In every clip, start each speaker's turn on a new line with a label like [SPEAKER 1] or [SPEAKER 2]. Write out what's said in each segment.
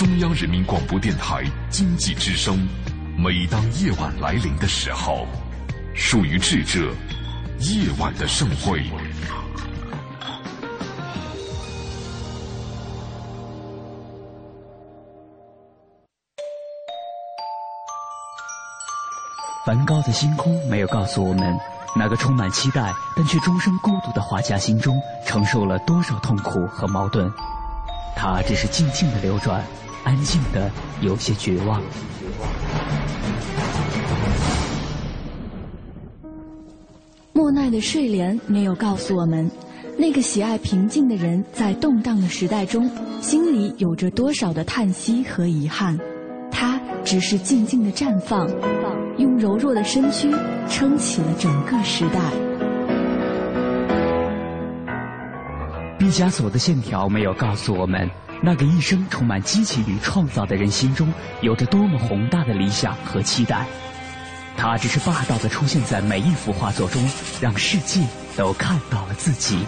[SPEAKER 1] 中央人民广播电台经济之声。每当夜晚来临的时候，属于智者夜晚的盛会。
[SPEAKER 2] 梵高的星空没有告诉我们，那个充满期待但却终生孤独的画家心中承受了多少痛苦和矛盾。他只是静静的流转，安静的有些绝望。
[SPEAKER 3] 莫奈的睡莲没有告诉我们，那个喜爱平静的人在动荡的时代中，心里有着多少的叹息和遗憾。他只是静静的绽放，用柔弱的身躯撑起了整个时代。
[SPEAKER 2] 毕加索的线条没有告诉我们，那个一生充满激情与创造的人心中有着多么宏大的理想和期待。他只是霸道的出现在每一幅画作中，让世界都看到了自己。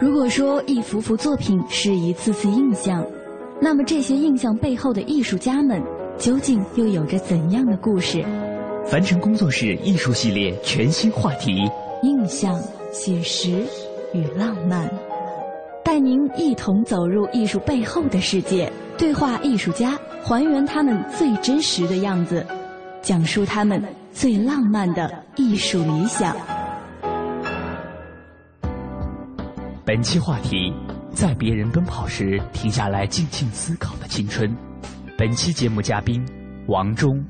[SPEAKER 3] 如果说一幅幅作品是一次次印象，那么这些印象背后的艺术家们，究竟又有着怎样的故事？
[SPEAKER 2] 凡尘工作室艺术系列全新话题：
[SPEAKER 3] 印象、写实与浪漫，带您一同走入艺术背后的世界，对话艺术家，还原他们最真实的样子，讲述他们最浪漫的艺术理想。
[SPEAKER 2] 本期话题。在别人奔跑时停下来静静思考的青春。本期节目嘉宾王忠。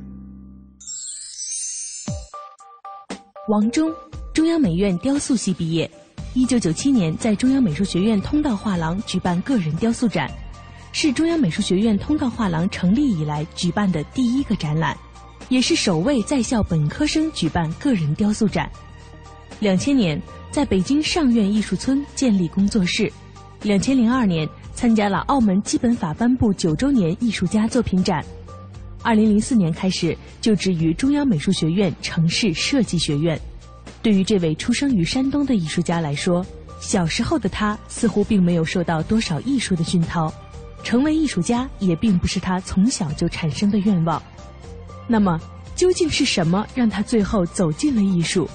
[SPEAKER 4] 王忠，中央美院雕塑系毕业，一九九七年在中央美术学院通道画廊举办个人雕塑展，是中央美术学院通道画廊成立以来举办的第一个展览，也是首位在校本科生举办个人雕塑展。两千年在北京上院艺术村建立工作室。两千零二年参加了澳门基本法颁布九周年艺术家作品展，二零零四年开始就职于中央美术学院城市设计学院。对于这位出生于山东的艺术家来说，小时候的他似乎并没有受到多少艺术的熏陶，成为艺术家也并不是他从小就产生的愿望。那么，究竟是什么让他最后走进了艺术？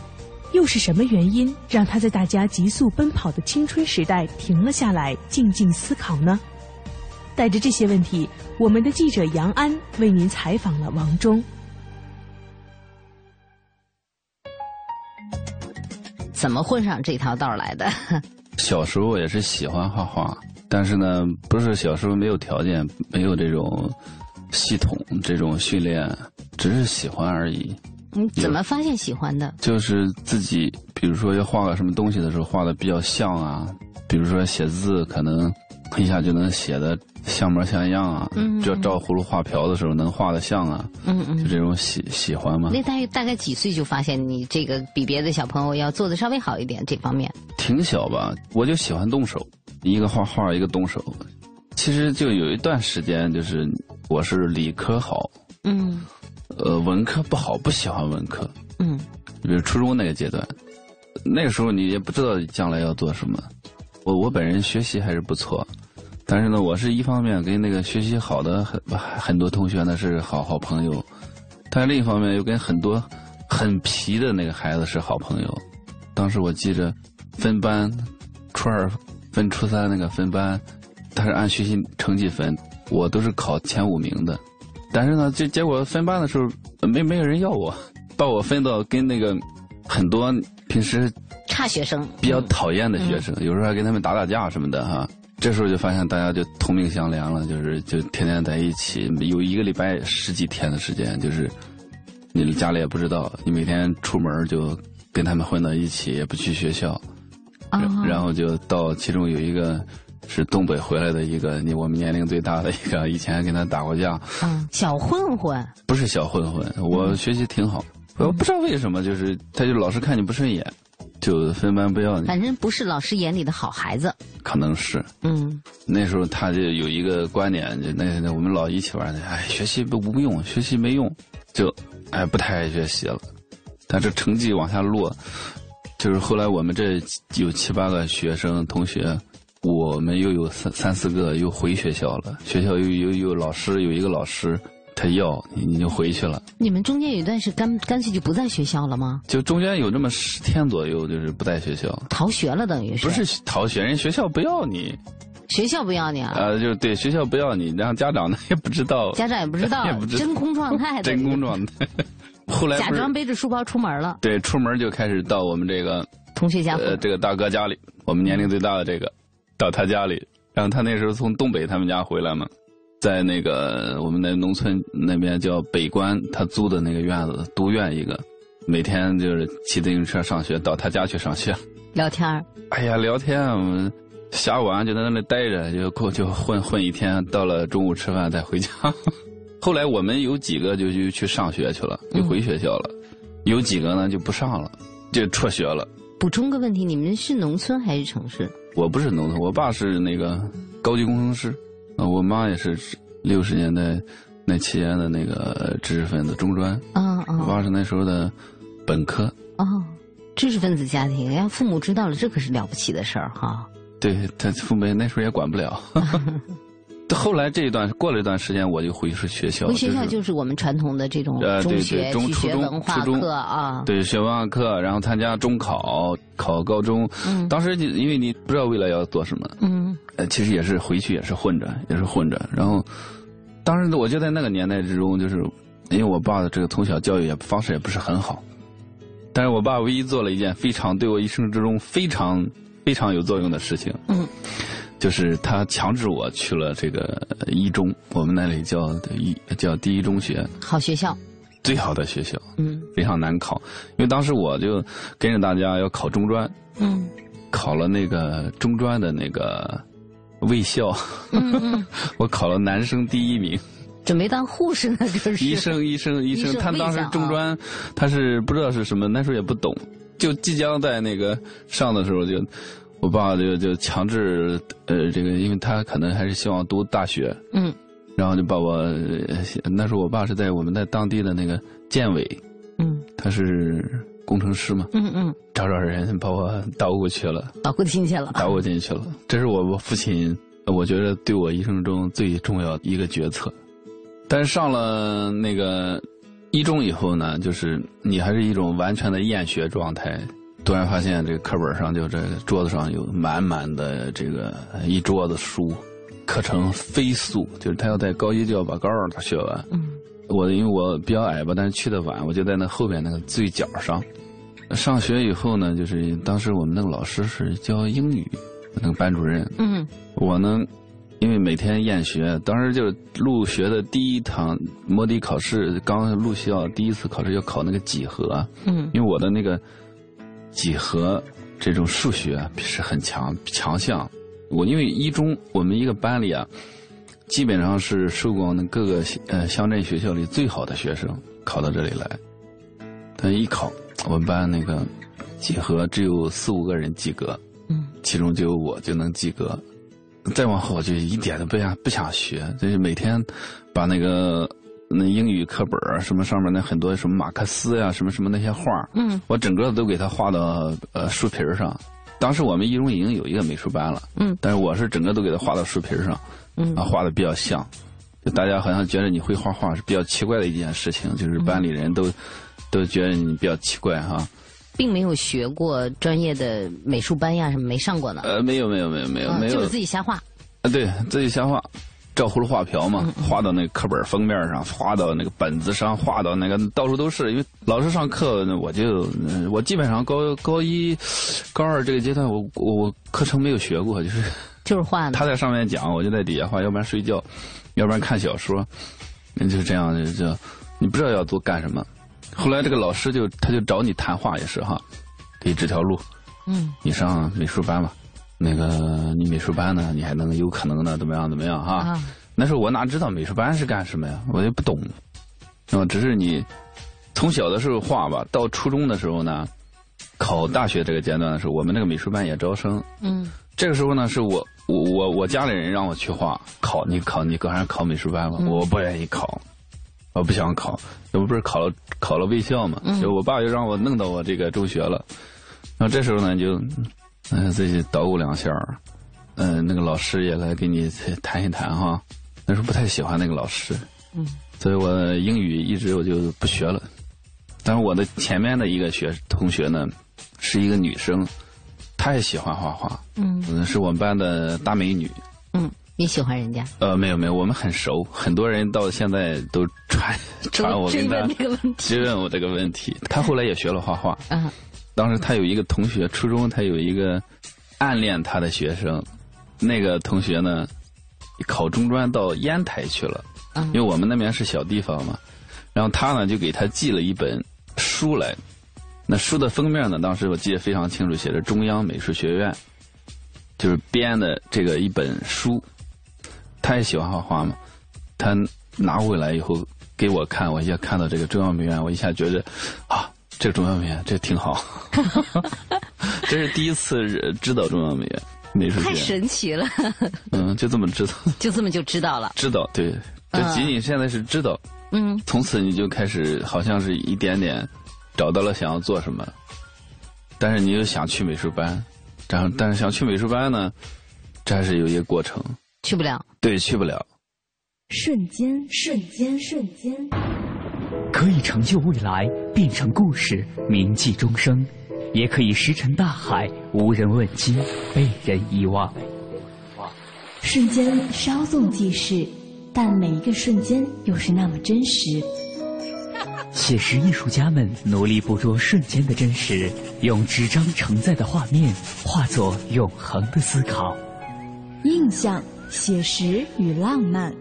[SPEAKER 4] 又是什么原因让他在大家急速奔跑的青春时代停了下来，静静思考呢？带着这些问题，我们的记者杨安为您采访了王忠。
[SPEAKER 5] 怎么混上这条道来的？
[SPEAKER 6] 小时候也是喜欢画画，但是呢，不是小时候没有条件，没有这种系统这种训练，只是喜欢而已。
[SPEAKER 5] 你怎么发现喜欢的？
[SPEAKER 6] 就是自己，比如说要画个什么东西的时候，画的比较像啊。比如说写字，可能一下就能写的像模像样啊。嗯。就照葫芦画瓢的时候，能画的像啊。嗯嗯。就这种喜喜欢吗。
[SPEAKER 5] 那大大概几岁就发现你这个比别的小朋友要做的稍微好一点这方面？
[SPEAKER 6] 挺小吧，我就喜欢动手，一个画画，一个动手。其实就有一段时间，就是我是理科好。嗯。呃，文科不好，不喜欢文科。嗯，比如初中那个阶段，那个时候你也不知道将来要做什么。我我本人学习还是不错，但是呢，我是一方面跟那个学习好的很很多同学呢是好好朋友，但另一方面又跟很多很皮的那个孩子是好朋友。当时我记着分班，初二分初三那个分班，他是按学习成绩分，我都是考前五名的。但是呢，就结果分班的时候，没没有人要我，把我分到跟那个很多平时
[SPEAKER 5] 差学生
[SPEAKER 6] 比较讨厌的学生，有时候还跟他们打打架什么的哈。这时候就发现大家就同命相连了，就是就天天在一起，有一个礼拜十几天的时间，就是你家里也不知道，你每天出门就跟他们混到一起，也不去学校，然后就到其中有一个。是东北回来的一个，你我们年龄最大的一个，以前还跟他打过架。
[SPEAKER 5] 嗯，小混混。
[SPEAKER 6] 不是小混混，我学习挺好，我不知道为什么，就是他就老是看你不顺眼，就分班不要你。
[SPEAKER 5] 反正不是老师眼里的好孩子。
[SPEAKER 6] 可能是。嗯。那时候他就有一个观点，就那那我们老一起玩的，哎，学习不无用，学习没用，就哎不太爱学习了。但这成绩往下落，就是后来我们这有七八个学生同学。我们又有三三四个又回学校了，学校又又又老师有一个老师他要你你就回去了。
[SPEAKER 5] 你们中间有一段是干干脆就不在学校了吗？
[SPEAKER 6] 就中间有这么十天左右，就是不在学校，
[SPEAKER 5] 逃学了等于是。
[SPEAKER 6] 不是逃学，人学校不要你。
[SPEAKER 5] 学校不要你啊？
[SPEAKER 6] 呃，就对，学校不要你，然后家长呢也不知道。
[SPEAKER 5] 家长也不知道，真空状态。
[SPEAKER 6] 真空状态。后来
[SPEAKER 5] 假装背着书包出门了。
[SPEAKER 6] 对，出门就开始到我们这个
[SPEAKER 5] 同学家，
[SPEAKER 6] 呃，这个大哥家里，我们年龄最大的这个，到他家里。然后他那时候从东北他们家回来嘛，在那个我们那农村那边叫北关，他租的那个院子独院一个，每天就是骑自行车上学，到他家去上学。
[SPEAKER 5] 聊天
[SPEAKER 6] 哎呀，聊天我们。下午就在那里待着，就过就混混一天，到了中午吃饭再回家。后来我们有几个就就去上学去了，就回学校了；有几个呢就不上了，就辍学了。
[SPEAKER 5] 补充个问题，你们是农村还是城市？
[SPEAKER 6] 我不是农村，我爸是那个高级工程师，啊，我妈也是六十年代那期间的那个知识分子中专。啊啊！我爸是那时候的本科。哦，
[SPEAKER 5] 知识分子家庭，要父母知道了，这可是了不起的事儿哈。
[SPEAKER 6] 对他父母那时候也管不了，后来这一段过了一段时间，我就回去学校。
[SPEAKER 5] 回学校就是我们传统的这种中学
[SPEAKER 6] 中初中
[SPEAKER 5] 文化课啊，
[SPEAKER 6] 对，学文化课，然后参加中考，考高中。嗯，当时因为你不知道未来要做什么，嗯，呃，其实也是回去也是混着，也是混着。然后，当时我就在那个年代之中，就是因为我爸的这个从小教育也方式也不是很好，但是我爸唯一做了一件非常对我一生之中非常。非常有作用的事情，嗯，就是他强制我去了这个一中，我们那里叫一叫第一中学，
[SPEAKER 5] 好学校，
[SPEAKER 6] 最好的学校，嗯，非常难考，因为当时我就跟着大家要考中专，嗯，考了那个中专的那个卫校，嗯 我考了男生第一名，
[SPEAKER 5] 准备当护士呢，就是。
[SPEAKER 6] 医生，医生，医生，他当时中专他是不知道是什么，那时候也不懂。就即将在那个上的时候，就我爸就就强制呃这个，因为他可能还是希望读大学，嗯，然后就把我那时候我爸是在我们在当地的那个建委，嗯，他是工程师嘛，嗯嗯，找找人把我导过去了，
[SPEAKER 5] 导过进去了，
[SPEAKER 6] 导过进去了，这是我我父亲我觉得对我一生中最重要的一个决策，但是上了那个。一中以后呢，就是你还是一种完全的厌学状态。突然发现这个课本上就这个桌子上有满满的这个一桌子书，课程飞速，就是他要在高一就要把高二他学完。嗯，我因为我比较矮吧，但是去的晚，我就在那后边那个最角上。上学以后呢，就是当时我们那个老师是教英语，那个班主任。嗯，我呢。因为每天厌学，当时就入学的第一堂模拟考试，刚入校第一次考试要考那个几何。嗯。因为我的那个几何这种数学是很强强项，我因为一中我们一个班里啊，基本上是受过那各个呃乡镇学校里最好的学生考到这里来。但一考，我们班那个几何只有四五个人及格。嗯。其中就有我就能及格。再往后就一点都不想不想学，就是每天把那个那英语课本啊什么上面那很多什么马克思呀什么什么那些画嗯，我整个都给他画到呃书皮上。当时我们一中已经有一个美术班了，嗯，但是我是整个都给他画到书皮上，嗯，啊画的比较像，就大家好像觉得你会画画是比较奇怪的一件事情，就是班里人都都觉得你比较奇怪哈。
[SPEAKER 5] 并没有学过专业的美术班呀，什么没上过呢？
[SPEAKER 6] 呃，没有，没有，没有，没有，没有，
[SPEAKER 5] 就是自己瞎画。
[SPEAKER 6] 啊，对自己瞎画，照葫芦画瓢嘛，画到那个课本封面上，画到那个本子上，画到那个到处都是。因为老师上课，我就我基本上高高一、高二这个阶段，我我课程没有学过，就是
[SPEAKER 5] 就是画。
[SPEAKER 6] 他在上面讲，我就在底下画，要不然睡觉，要不然看小说，那就是这样的，就你不知道要做干什么。后来这个老师就他就找你谈话也是哈，给指条路，嗯，你上美术班吧，那个你美术班呢，你还能有可能呢，怎么样怎么样哈？那时候我哪知道美术班是干什么呀？我也不懂，啊，只是你从小的时候画吧，到初中的时候呢，考大学这个阶段的时候，我们那个美术班也招生，嗯，这个时候呢，是我我我我家里人让我去画，考你考你搁上考美术班吧，我不愿意考。我不想考，这不不是考了考了卫校嘛？就我爸就让我弄到我这个中学了。然后这时候呢，就嗯自己捣鼓两下嗯，那个老师也来给你谈一谈哈。那时候不太喜欢那个老师，嗯，所以我英语一直我就不学了。但是我的前面的一个学同学呢，是一个女生，她也喜欢画画，嗯，是我们班的大美女。
[SPEAKER 5] 嗯，你喜欢人家？
[SPEAKER 6] 呃，没有没有，我们很熟，很多人到现在都传 传我跟他追问我这个问题。她后来也学了画画，嗯，当时他有一个同学，初中他有一个暗恋他的学生，那个同学呢。考中专到烟台去了，因为我们那边是小地方嘛。然后他呢就给他寄了一本书来，那书的封面呢，当时我记得非常清楚，写着中央美术学院，就是编的这个一本书。他也喜欢画画嘛，他拿回来以后给我看，我一下看到这个中央美院，我一下觉得啊，这个中央美院这挺好，这是第一次知道中央美院。
[SPEAKER 5] 太神奇了，
[SPEAKER 6] 嗯，就这么知道，
[SPEAKER 5] 就这么就知道了，
[SPEAKER 6] 知道对，就仅仅现在是知道，嗯，从此你就开始好像是一点点找到了想要做什么，但是你又想去美术班，然后但是想去美术班呢，这还是有一个过程，
[SPEAKER 5] 去不了，
[SPEAKER 6] 对，去不了，
[SPEAKER 3] 瞬间，瞬间，瞬间，
[SPEAKER 2] 可以成就未来，变成故事，铭记终生。也可以石沉大海，无人问津，被人遗忘。
[SPEAKER 3] 瞬间稍纵即逝，但每一个瞬间又是那么真实。
[SPEAKER 2] 写实艺术家们努力捕捉瞬间的真实，用纸张承载的画面化作永恒的思考。
[SPEAKER 3] 印象、写实与浪漫，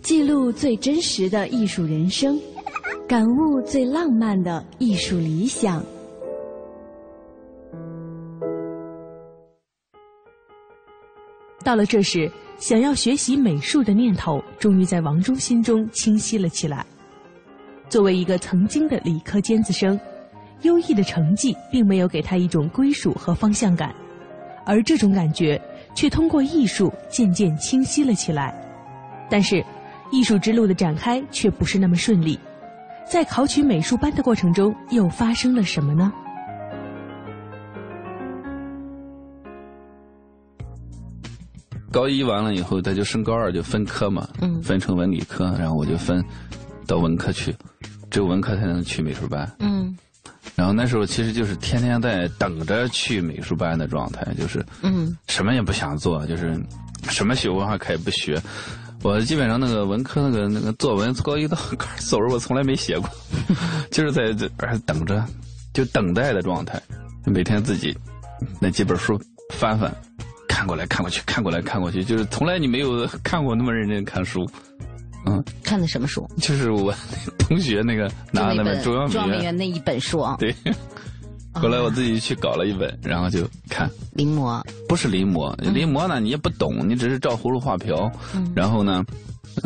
[SPEAKER 3] 记录最真实的艺术人生，感悟最浪漫的艺术理想。
[SPEAKER 4] 到了这时，想要学习美术的念头终于在王忠心中清晰了起来。作为一个曾经的理科尖子生，优异的成绩并没有给他一种归属和方向感，而这种感觉却通过艺术渐渐清晰了起来。但是，艺术之路的展开却不是那么顺利，在考取美术班的过程中，又发生了什么呢？
[SPEAKER 6] 高一完了以后，他就升高二就分科嘛，分成文理科，然后我就分到文科去，只有文科才能去美术班。嗯，然后那时候其实就是天天在等着去美术班的状态，就是嗯，什么也不想做，就是什么学文化课也不学。我基本上那个文科那个那个作文，高一到 高二作文我从来没写过，就是在这等着，就等待的状态，每天自己那几本书翻翻。看过来看过去，看过来看过去，就是从来你没有看过那么认真看书，
[SPEAKER 5] 嗯，看的什么书？
[SPEAKER 6] 就是我 同学那个拿那本中央
[SPEAKER 5] 美院那一本书啊。
[SPEAKER 6] 对，后来我自己去搞了一本，然后就看
[SPEAKER 5] 临摹，
[SPEAKER 6] 不是临摹，临摹呢你也不懂，你只是照葫芦画瓢，然后呢。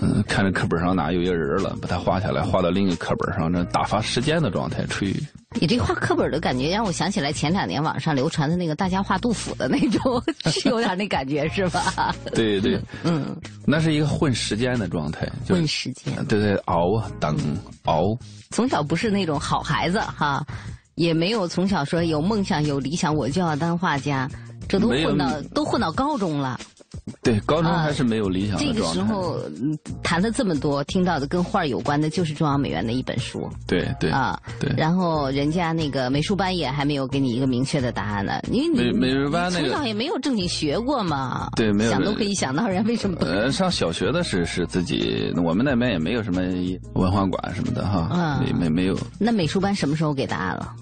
[SPEAKER 6] 嗯，看着课本上哪有一个人了，把它画下来，画到另一个课本上，这打发时间的状态。出于
[SPEAKER 5] 你这画课本的感觉，让我想起来前两年网上流传的那个大家画杜甫的那种，是有点那感觉，是吧？
[SPEAKER 6] 对对，嗯，那是一个混时间的状态，
[SPEAKER 5] 混时间。
[SPEAKER 6] 对对，熬啊，等熬。
[SPEAKER 5] 从小不是那种好孩子哈，也没有从小说有梦想有理想，我就要当画家，这都混到都混到高中了。
[SPEAKER 6] 对，高中还是没有理想的
[SPEAKER 5] 这个时候谈了这么多，听到的跟画有关的，就是中央美院的一本书。
[SPEAKER 6] 对对啊，对。
[SPEAKER 5] 然后人家那个美术班也还没有给你一个明确的答案呢，因为你
[SPEAKER 6] 美术班那个
[SPEAKER 5] 从小也没有正经学过嘛。
[SPEAKER 6] 对，没有
[SPEAKER 5] 想都可以想到，人为什么？
[SPEAKER 6] 呃，上小学的是是自己，我们那边也没有什么文化馆什么的哈，没没没有。
[SPEAKER 5] 那美术班什么时候给答案了？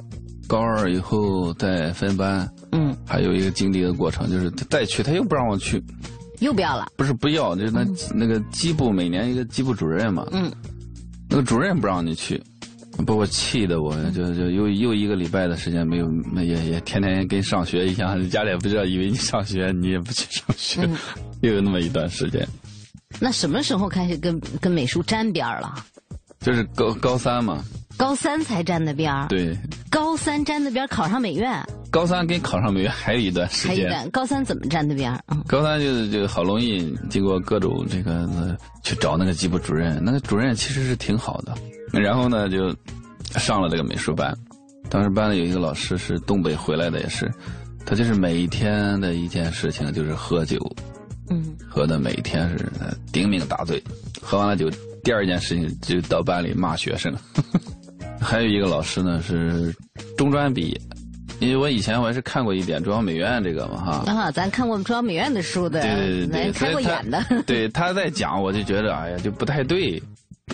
[SPEAKER 6] 高二以后再分班。嗯。还有一个经历的过程，就是再去，他又不让我去。
[SPEAKER 5] 又不要了？
[SPEAKER 6] 不是不要，就是那那个机部每年一个机部主任嘛。嗯。那个主任不让你去，把我气的，我就就又又一个礼拜的时间没有，也也天天跟上学一样，家里也不知道，以为你上学，你也不去上学，又有那么一段时间。
[SPEAKER 5] 那什么时候开始跟跟美术沾边了？
[SPEAKER 6] 就是高高三嘛。
[SPEAKER 5] 高三才沾的边儿。
[SPEAKER 6] 对。
[SPEAKER 5] 高三沾的边儿，考上美院。
[SPEAKER 6] 高三跟考上美院还有一段时间。还
[SPEAKER 5] 一段。高三怎么沾的边儿？
[SPEAKER 6] 高三就是就好容易经过各种这个去找那个级部主任，那个主任其实是挺好的。然后呢，就上了这个美术班。当时班里有一个老师是东北回来的，也是，他就是每一天的一件事情就是喝酒，嗯，喝的每天是顶命大醉，喝完了酒，第二件事情就到班里骂学生。还有一个老师呢是中专毕业，因为我以前我还是看过一点中央美院这个嘛哈。
[SPEAKER 5] 啊，咱看过中央美院的书的，
[SPEAKER 6] 对对对，
[SPEAKER 5] 开过眼的。
[SPEAKER 6] 对，他在讲，我就觉得哎呀，就不太对。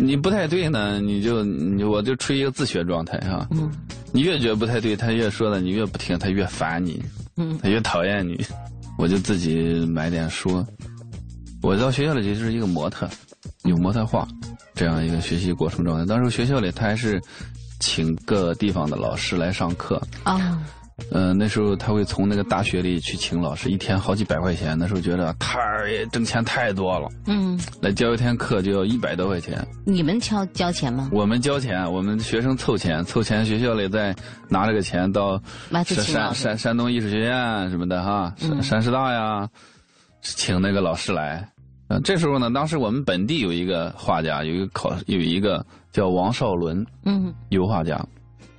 [SPEAKER 6] 你不太对呢，你就你我就处于一个自学状态哈。嗯。你越觉得不太对，他越说的你越不听，他越烦你。嗯。他越讨厌你，我就自己买点书。我到学校里就是一个模特，有模特画，这样一个学习过程状态。当时学校里他还是。请各地方的老师来上课啊，嗯，那时候他会从那个大学里去请老师，一天好几百块钱。那时候觉得太挣钱太多了，嗯，来教一天课就要一百多块钱。
[SPEAKER 5] 你们交交钱吗？
[SPEAKER 6] 我们交钱，我们学生凑钱，凑钱，学校里再拿这个钱到山山山东艺术学院什么的哈，山山师大呀，请那个老师来。嗯，这时候呢，当时我们本地有一个画家，有一个考，有一个叫王少伦，嗯，油画家。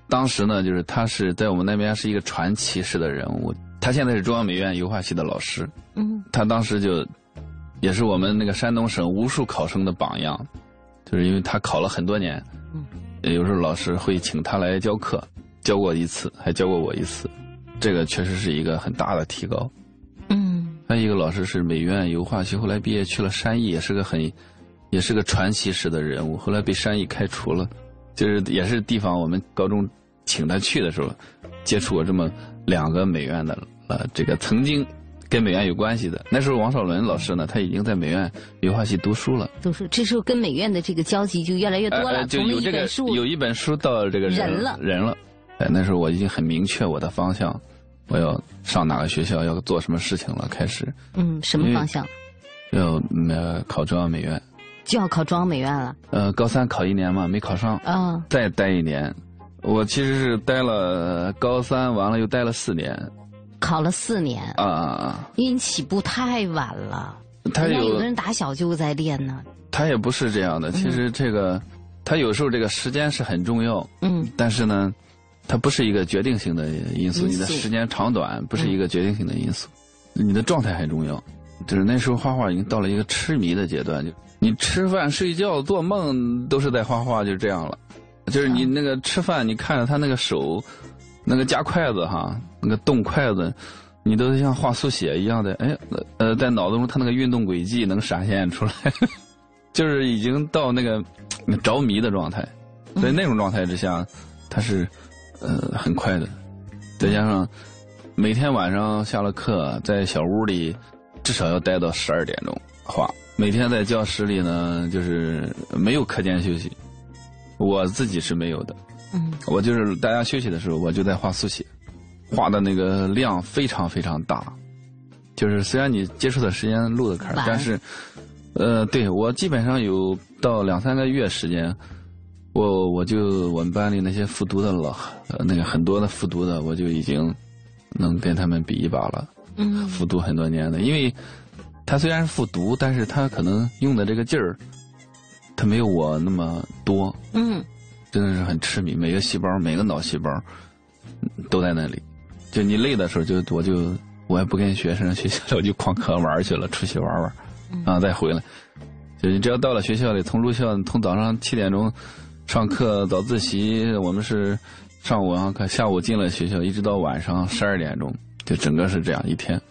[SPEAKER 6] 当时呢，就是他是在我们那边是一个传奇式的人物。他现在是中央美院油画系的老师，嗯，他当时就也是我们那个山东省无数考生的榜样，就是因为他考了很多年，嗯，有时候老师会请他来教课，教过一次，还教过我一次，这个确实是一个很大的提高。还有一个老师是美院油画系，后来毕业去了山艺，也是个很，也是个传奇式的人物。后来被山艺开除了，就是也是地方我们高中请他去的时候，接触过这么两个美院的呃，这个曾经跟美院有关系的。那时候王少伦老师呢，他已经在美院油画系读书了。
[SPEAKER 5] 读书，这时候跟美院的这个交集就越来越多了。
[SPEAKER 6] 就有这个有一本书到这个
[SPEAKER 5] 人了
[SPEAKER 6] 人了，哎，那时候我已经很明确我的方向。我要上哪个学校，要做什么事情了？开始，
[SPEAKER 5] 嗯，什么方向？
[SPEAKER 6] 要呃考中央美院，
[SPEAKER 5] 就要考中央美院了。
[SPEAKER 6] 呃，高三考一年嘛，没考上，啊，再待一年。我其实是待了高三，完了又待了四年，
[SPEAKER 5] 考了四年啊啊啊！因为你起步太晚了，他有的人打小就在练呢。
[SPEAKER 6] 他也不是这样的，其实这个，他有时候这个时间是很重要，嗯，但是呢。它不是一个决定性的因素，你的时间长短不是一个决定性的因素，你的状态很重要。就是那时候画画已经到了一个痴迷的阶段，就你吃饭、睡觉、做梦都是在画画，就这样了。就是你那个吃饭，你看着他那个手，那个夹筷子哈，那个动筷子，你都像画速写一样的，哎，呃，在脑子中他那个运动轨迹能闪现出来，就是已经到那个着迷的状态。在那种状态之下，他是。呃，很快的，再加上每天晚上下了课，在小屋里至少要待到十二点钟画。每天在教室里呢，就是没有课间休息，我自己是没有的。嗯，我就是大家休息的时候，我就在画速写，画的那个量非常非常大。就是虽然你接触的时间录的坎儿，但是，呃，对我基本上有到两三个月时间。我我就我们班里那些复读的老，呃，那个很多的复读的，我就已经能跟他们比一把了。嗯，复读很多年的，因为他虽然是复读，但是他可能用的这个劲儿，他没有我那么多。嗯，真的是很痴迷，每个细胞，每个脑细胞都在那里。就你累的时候，就我就我也不跟学生学校里，我就旷课玩去了，出去玩玩，啊，再回来。就你只要到了学校里，从入校，从早上七点钟。上课早自习，我们是上午上课，下午进了学校，一直到晚上十二点钟，就整个是这样一天。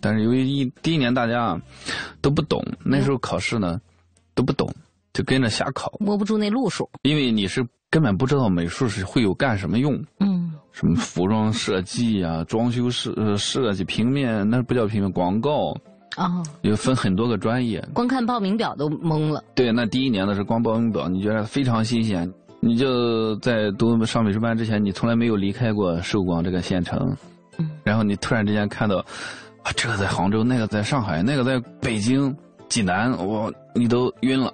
[SPEAKER 6] 但是由于一第一年大家都不懂，那时候考试呢都不懂，就跟着瞎考，
[SPEAKER 5] 摸不住那路数。
[SPEAKER 6] 因为你是根本不知道美术是会有干什么用，嗯，什么服装设计啊、装修设设计、平面那不叫平面广告。啊，有分很多个专业，
[SPEAKER 5] 光看报名表都懵了。
[SPEAKER 6] 对，那第一年的是光报名表，你觉得非常新鲜。你就在读上美术班之前，你从来没有离开过寿光这个县城。嗯。然后你突然之间看到，啊，这个在杭州，那个在上海，那个在北京、济南，我你都晕了。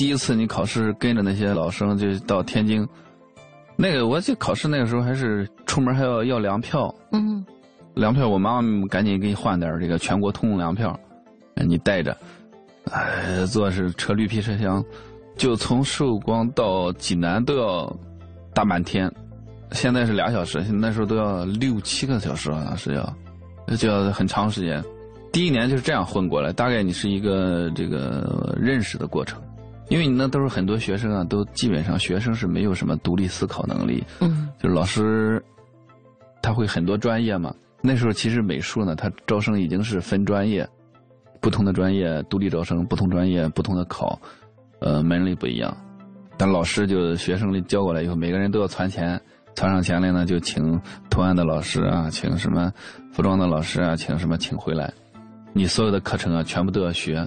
[SPEAKER 6] 第一次你考试跟着那些老生就到天津，那个我记考试那个时候还是出门还要要粮票。嗯。粮票，我妈妈赶紧给你换点这个全国通用粮票，你带着，哎，坐是车绿皮车厢，就从寿光到济南都要大半天，现在是俩小时，那时候都要六七个小时，好像是要，就要很长时间。第一年就是这样混过来，大概你是一个这个认识的过程，因为你那都是很多学生啊，都基本上学生是没有什么独立思考能力，嗯，就是老师他会很多专业嘛。那时候其实美术呢，他招生已经是分专业，不同的专业独立招生，不同专业不同的考，呃，门类不一样。但老师就学生里教过来以后，每个人都要攒钱，攒上钱来呢，就请图案的老师啊，请什么服装的老师啊，请什么请回来。你所有的课程啊，全部都要学。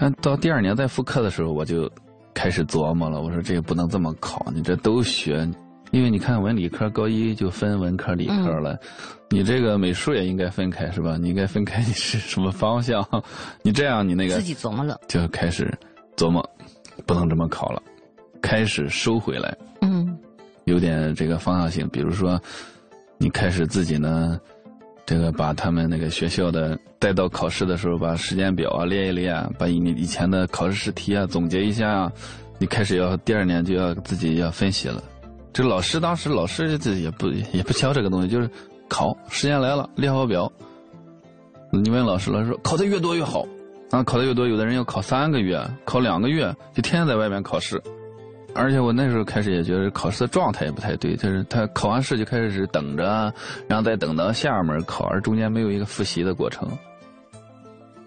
[SPEAKER 6] 但到第二年再复课的时候，我就开始琢磨了，我说这个不能这么考，你这都学。因为你看文理科高一就分文科理科了，你这个美术也应该分开是吧？你应该分开你是什么方向？你这样你那个
[SPEAKER 5] 自己琢磨了，
[SPEAKER 6] 就开始琢磨，不能这么考了，开始收回来，嗯，有点这个方向性。比如说，你开始自己呢，这个把他们那个学校的带到考试的时候，把时间表啊列一列，把你以前的考试试题啊总结一下，你开始要第二年就要自己要分析了。这老师当时老师这也不也不教这个东西，就是考时间来了列好表。你问老师，老师说考的越多越好，啊，考的越多，有的人要考三个月，考两个月，就天天在外面考试。而且我那时候开始也觉得考试的状态也不太对，就是他考完试就开始是等着，然后再等到下门考，而中间没有一个复习的过程。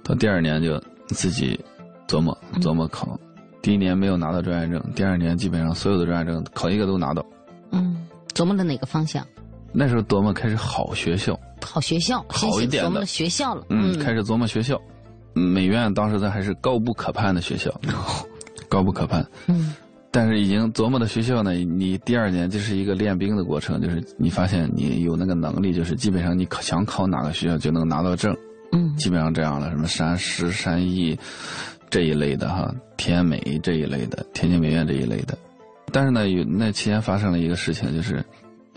[SPEAKER 6] 到第二年就自己琢磨琢磨考，第一年没有拿到专业证，第二年基本上所有的专业证考一个都拿到。
[SPEAKER 5] 嗯，琢磨的哪个方向？
[SPEAKER 6] 那时候琢磨开始好学校，
[SPEAKER 5] 好学校，
[SPEAKER 6] 好一点的
[SPEAKER 5] 学校了。
[SPEAKER 6] 嗯，开始琢磨学校。美院当时咱还是高不可攀的学校，高不可攀。嗯，但是已经琢磨的学校呢，你第二年就是一个练兵的过程，就是你发现你有那个能力，就是基本上你考想考哪个学校就能拿到证。嗯，基本上这样了，什么山师、山艺这一类的哈，天美这一类的，天津美院这一类的。但是呢，有那期间发生了一个事情，就是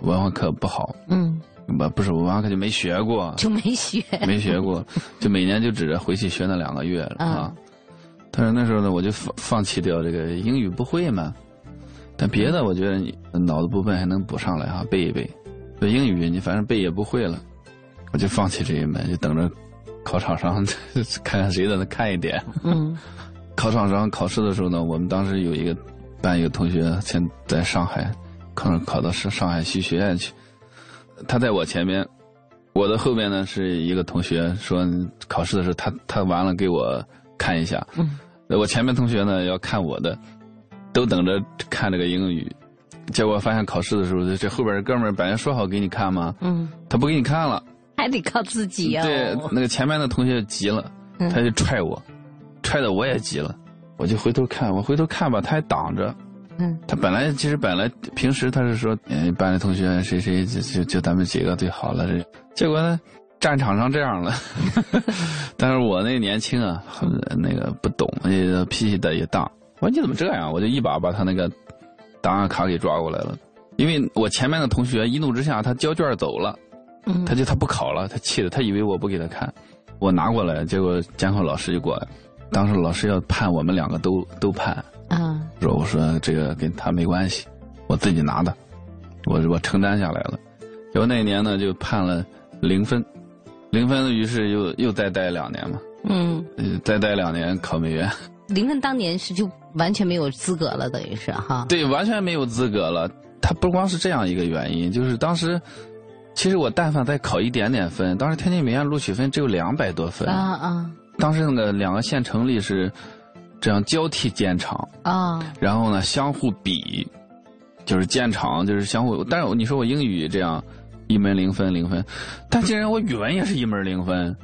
[SPEAKER 6] 文化课不好。嗯，不不是文化课就没学过，
[SPEAKER 5] 就没学，
[SPEAKER 6] 没学过，就每年就指着回去学那两个月了啊。但是那时候呢，我就放放弃掉这个英语不会嘛，但别的我觉得脑子不笨还能补上来哈，背一背。这英语你反正背也不会了，我就放弃这一门，就等着考场上 看看谁在那看一点。嗯，考场上考试的时候呢，我们当时有一个。班一个同学先在上海，可能考到是上海戏剧学院去。他在我前面，我的后面呢是一个同学说考试的时候他他完了给我看一下。嗯。我前面同学呢要看我的，都等着看这个英语，结果发现考试的时候这后边的哥们儿本来说好给你看嘛，嗯，他不给你看了，
[SPEAKER 5] 还得靠自己呀。
[SPEAKER 6] 对，那个前面的同学急了，他就踹我，踹的我也急了。我就回头看，我回头看吧，他还挡着。嗯，他本来其实本来平时他是说，嗯，班里同学谁谁就就就咱们几个最好了。这结果呢，战场上这样了。但是我那年轻啊，那个不懂，也脾气的也大。我说你怎么这样？我就一把把他那个档案卡给抓过来了。因为我前面的同学一怒之下，他交卷走了，他就他不考了，他气的，他以为我不给他看，我拿过来，结果监考老师就过来。当时老师要判我们两个都都判，啊，说我说这个跟他没关系，我自己拿的，我我承担下来了。结果那一年呢就判了零分，零分于是又又再待两年嘛，嗯，再待两年考美院。
[SPEAKER 5] 零分当年是就完全没有资格了，等于是哈。
[SPEAKER 6] 对，完全没有资格了。他不光是这样一个原因，就是当时其实我但凡再考一点点分，当时天津美院录取分只有两百多分啊啊。当时那个两个县城里是这样交替建厂啊，然后呢相互比，就是建厂就是相互。但是你说我英语这样一门零分零分，但竟然我语文也是一门零分，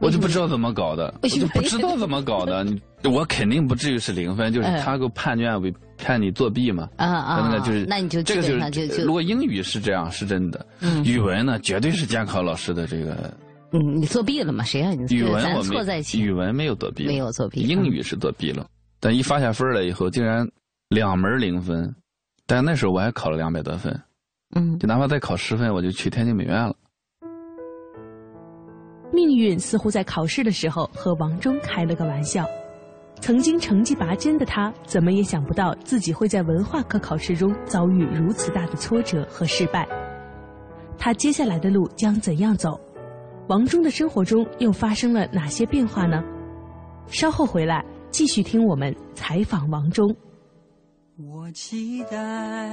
[SPEAKER 6] 我就不知道怎么搞的，我就不知道怎么搞的。我肯定不至于是零分，就是他给我判卷为判你作弊嘛。啊啊，那个就是
[SPEAKER 5] 那你就
[SPEAKER 6] 这个就是如果英语是这样是真的，语文呢绝对是监考老师的这个。
[SPEAKER 5] 嗯，你作弊了吗？谁让你
[SPEAKER 6] 语文我
[SPEAKER 5] 错在起？
[SPEAKER 6] 语文没有作弊，
[SPEAKER 5] 没有作弊。
[SPEAKER 6] 英语是作弊了，但一发下分来以后，竟然两门零分。但那时候我还考了两百多分，嗯，就哪怕再考十分，我就去天津美院了。
[SPEAKER 4] 命运似乎在考试的时候和王忠开了个玩笑。曾经成绩拔尖的他，怎么也想不到自己会在文化课考试中遭遇如此大的挫折和失败。他接下来的路将怎样走？王忠的生活中又发生了哪些变化呢？稍后回来继续听我们采访王忠。
[SPEAKER 7] 我期待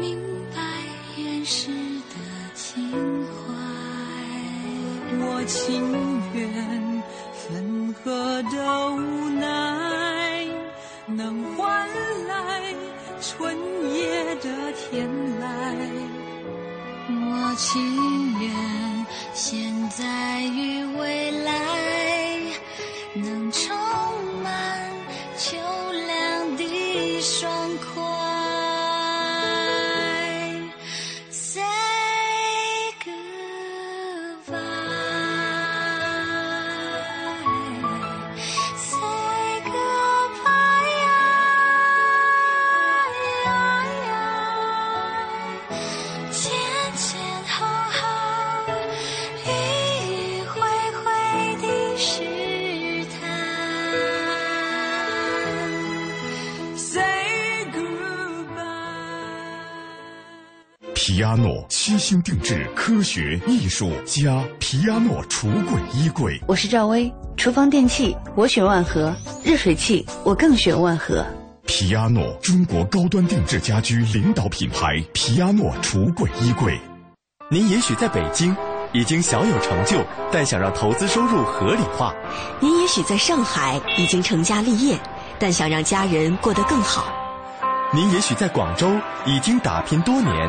[SPEAKER 7] 明白掩饰的情怀。我情愿分合的无奈，能换来春夜的天籁。我情愿现在与未来，
[SPEAKER 1] 学艺术家皮亚诺橱柜衣柜。
[SPEAKER 8] 我是赵薇，厨房电器我选万和，热水器我更选万和。
[SPEAKER 1] 皮亚诺，中国高端定制家居领导品牌。皮亚诺橱柜衣柜。
[SPEAKER 9] 您也许在北京已经小有成就，但想让投资收入合理化；
[SPEAKER 10] 您也许在上海已经成家立业，但想让家人过得更好；
[SPEAKER 9] 您也许在广州已经打拼多年，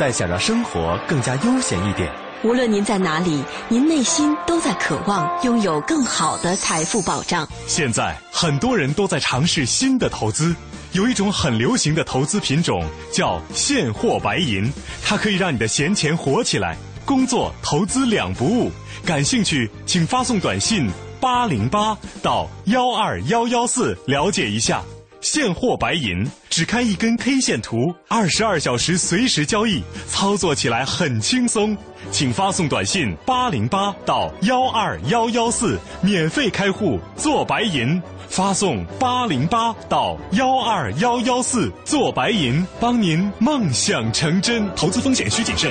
[SPEAKER 9] 但想让生活更加悠闲一点。
[SPEAKER 10] 无论您在哪里，您内心都在渴望拥有更好的财富保障。
[SPEAKER 11] 现在很多人都在尝试新的投资，有一种很流行的投资品种叫现货白银，它可以让你的闲钱活起来，工作投资两不误。感兴趣，请发送短信八零八到幺二幺幺四了解一下。现货白银只看一根 K 线图，二十二小时随时交易，操作起来很轻松。请发送短信八零八到幺二幺幺四，免费开户做白银。发送八零八到幺二幺幺四做白银，帮您梦想成真。投资风险需谨慎。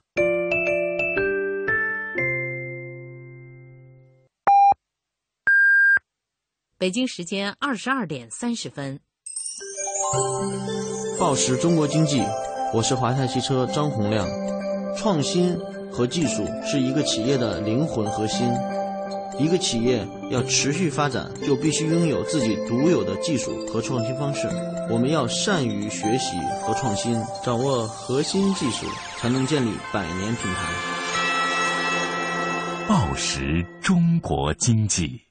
[SPEAKER 12] 北京时间二十二点三十分。
[SPEAKER 13] 报时中国经济，我是华泰汽车张洪亮。创新和技术是一个企业的灵魂核心。一个企业要持续发展，就必须拥有自己独有的技术和创新方式。我们要善于学习和创新，掌握核心技术，才能建立百年品牌。
[SPEAKER 1] 报时中国经济。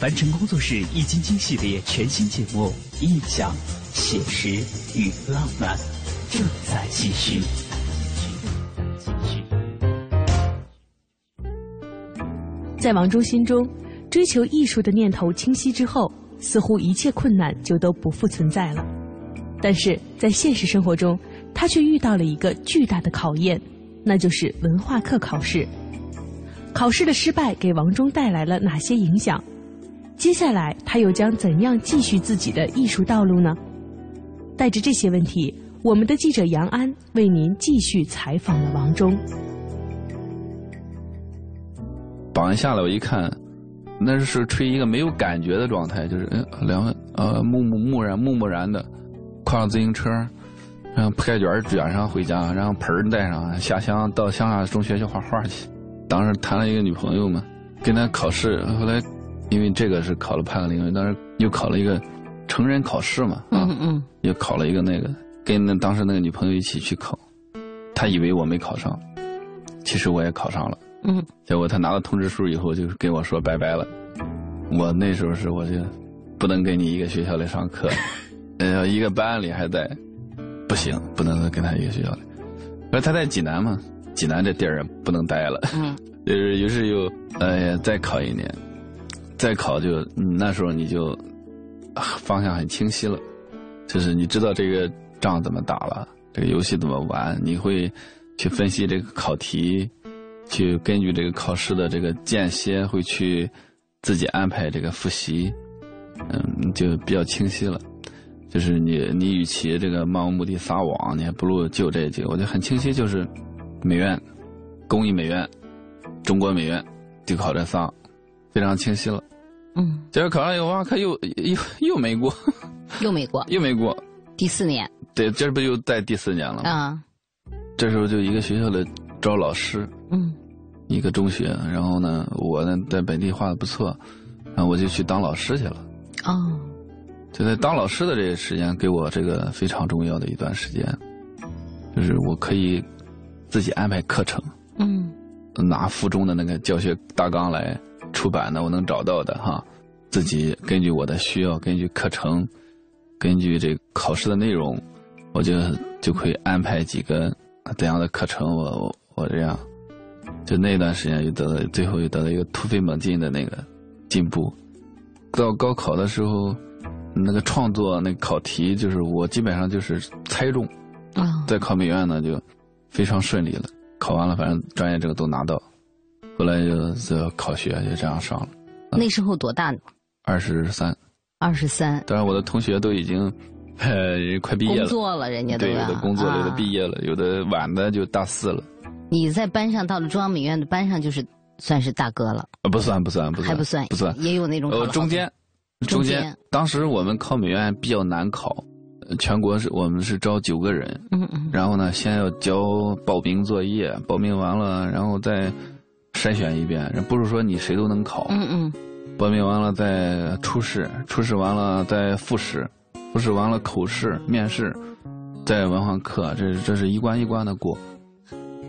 [SPEAKER 2] 凡尘工作室《易筋经》系列全新节目《印象、写实与浪漫》正在继续。
[SPEAKER 4] 在王忠心中，追求艺术的念头清晰之后，似乎一切困难就都不复存在了。但是在现实生活中，他却遇到了一个巨大的考验，那就是文化课考试。考试的失败给王忠带来了哪些影响？接下来他又将怎样继续自己的艺术道路呢？带着这些问题，我们的记者杨安为您继续采访了王忠。
[SPEAKER 6] 绑一下来，我一看，那是处于一个没有感觉的状态，就是嗯两呃木木木然木木然的，挎上自行车，然后铺盖卷卷上回家，然后盆带上，下乡到乡下中学去画画去。当时谈了一个女朋友嘛，跟他考试，后来因为这个是考了判个领域，当时又考了一个成人考试嘛，啊，又考了一个那个，跟那当时那个女朋友一起去考，他以为我没考上，其实我也考上了。嗯，结果他拿到通知书以后，就跟我说拜拜了。我那时候是我就不能跟你一个学校里上课，呃，一个班里还在，不行，不能跟他一个学校里。而他在济南嘛，济南这地儿不能待了。嗯，就是于是又呃再考一年，再考就那时候你就方向很清晰了，就是你知道这个仗怎么打了，这个游戏怎么玩，你会去分析这个考题。去根据这个考试的这个间歇，会去自己安排这个复习，嗯，就比较清晰了。就是你，你与其这个漫无目的撒网，你还不如就这几个。我就很清晰，就是美院、工艺美院、中国美院，就考这仨，非常清晰了。嗯，结果考上以后，哇，可又又又没过，
[SPEAKER 5] 又没过，
[SPEAKER 6] 又没过，
[SPEAKER 5] 第四年。
[SPEAKER 6] 对，这不又在第四年了吗？啊，这时候就一个学校的招老师，嗯。一个中学，然后呢，我呢在本地画的不错，然后我就去当老师去了。哦，就在当老师的这个时间，给我这个非常重要的一段时间，就是我可以自己安排课程。嗯，拿附中的那个教学大纲来出版的，我能找到的哈，自己根据我的需要，根据课程，根据这考试的内容，我就就可以安排几个怎样的课程，我我我这样。就那段时间，又得到最后又得到一个突飞猛进的那个进步。到高考的时候，那个创作那考题，就是我基本上就是猜中。啊。在考美院呢，就非常顺利了。考完了，反正专业证都拿到。后来就就考学，就这样上了。
[SPEAKER 5] 那时候多大呢？
[SPEAKER 6] 二十三。
[SPEAKER 5] 二十三。
[SPEAKER 6] 当然，我的同学都已经，呃，快毕业了。
[SPEAKER 5] 工作了，人家都
[SPEAKER 6] 对，有的工作，有的毕业了，有的晚的就大四了。
[SPEAKER 5] 你在班上到了中央美院的班上，就是算是大哥了。
[SPEAKER 6] 呃不算，不算，不算，
[SPEAKER 5] 还不算，
[SPEAKER 6] 不算。
[SPEAKER 5] 也有那种
[SPEAKER 6] 呃，中间，中间。当时我们考美院比较难考，全国是我们是招九个人。嗯嗯。然后呢，先要交报名作业，报名完了，然后再筛选一遍。不是说你谁都能考。嗯嗯。报名完了再初试，初试完了再复试，复试完了口试、面试，再文化课，这这是一关一关的过。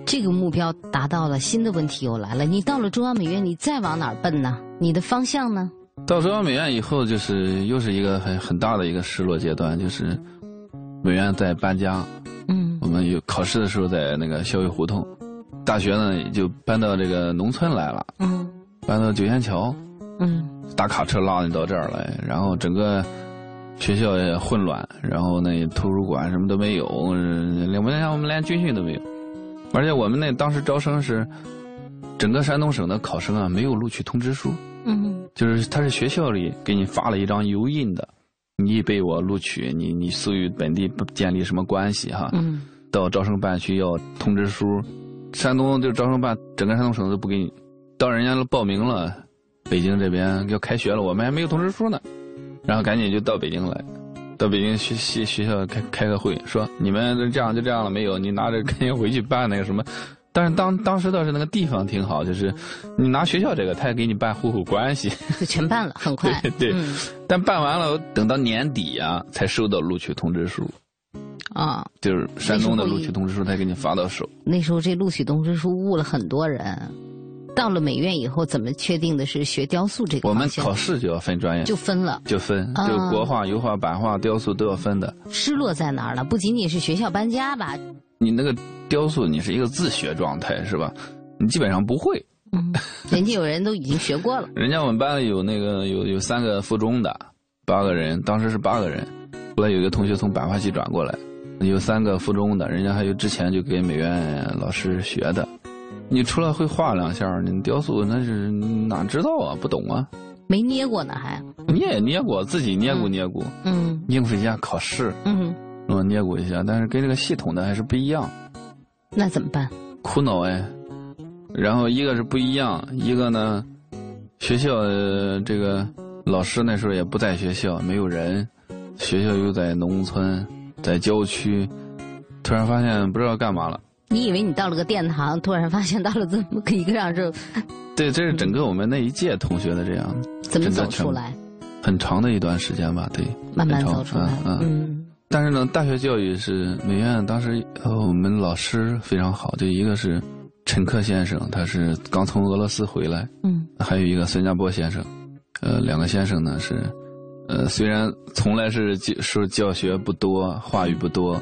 [SPEAKER 5] 这个目标达到了，新的问题又来了。你到了中央美院，你再往哪儿奔呢？你的方向呢？
[SPEAKER 6] 到中央美院以后，就是又是一个很很大的一个失落阶段，就是美院在搬家。嗯。我们有考试的时候在那个校友胡同，大学呢就搬到这个农村来了。嗯。搬到九仙桥。嗯。大卡车拉你到这儿来，然后整个学校也混乱，然后那图书馆什么都没有，连我们连我们连军训都没有。而且我们那当时招生是整个山东省的考生啊，没有录取通知书。嗯，就是他是学校里给你发了一张油印的，你被我录取，你你属于本地不建立什么关系哈。嗯。到招生办去要通知书，山东就招生办，整个山东省都不给你。到人家都报名了，北京这边要开学了，我们还没有通知书呢，然后赶紧就到北京来，到北京学学学校开开个会，说你们这样就这样了没有？你拿着赶紧回去办那个什么。但是当当时倒是那个地方挺好，就是你拿学校这个，他也给你办户口关系，
[SPEAKER 5] 就全办了，很快。
[SPEAKER 6] 对，但办完了，等到年底啊，才收到录取通知书。
[SPEAKER 5] 啊，
[SPEAKER 6] 就是山东的录取通知书，才给你发到手。
[SPEAKER 5] 那时候这录取通知书误了很多人。到了美院以后，怎么确定的是学雕塑这个？
[SPEAKER 6] 我们考试就要分专业，
[SPEAKER 5] 就分了，
[SPEAKER 6] 就分，就国画、油画、版画、雕塑都要分的。
[SPEAKER 5] 失落在哪儿了？不仅仅是学校搬家吧？
[SPEAKER 6] 你那个雕塑，你是一个自学状态是吧？你基本上不会。
[SPEAKER 5] 嗯，人家有人都已经学过了。
[SPEAKER 6] 人家我们班里有那个有有三个附中的，八个人，当时是八个人。后来有一个同学从版画系转过来。有三个附中的，人家还有之前就给美院老师学的。你除了会画两下，你雕塑那是哪知道啊？不懂啊？
[SPEAKER 5] 没捏过呢，还
[SPEAKER 6] 捏也捏过，自己捏过捏过。嗯，应付一下考试。嗯，我捏过一下，但是跟这个系统的还是不一样。
[SPEAKER 5] 那怎么办？
[SPEAKER 6] 苦恼哎。然后一个是不一样，一个呢，学校这个老师那时候也不在学校，没有人，学校又在农村。在郊区，突然发现不知道干嘛了。
[SPEAKER 5] 你以为你到了个殿堂，突然发现到了这么一个样就。
[SPEAKER 6] 对，这是整个我们那一届同学的这样。
[SPEAKER 5] 怎么走出来？
[SPEAKER 6] 很长的一段时间吧，对。
[SPEAKER 5] 慢慢走出来。
[SPEAKER 6] 嗯嗯。但是呢，大学教育是美院当时呃，我们老师非常好，就一个是陈克先生，他是刚从俄罗斯回来。嗯。还有一个孙家波先生，呃，两个先生呢是。呃，虽然从来是教说教学不多，话语不多，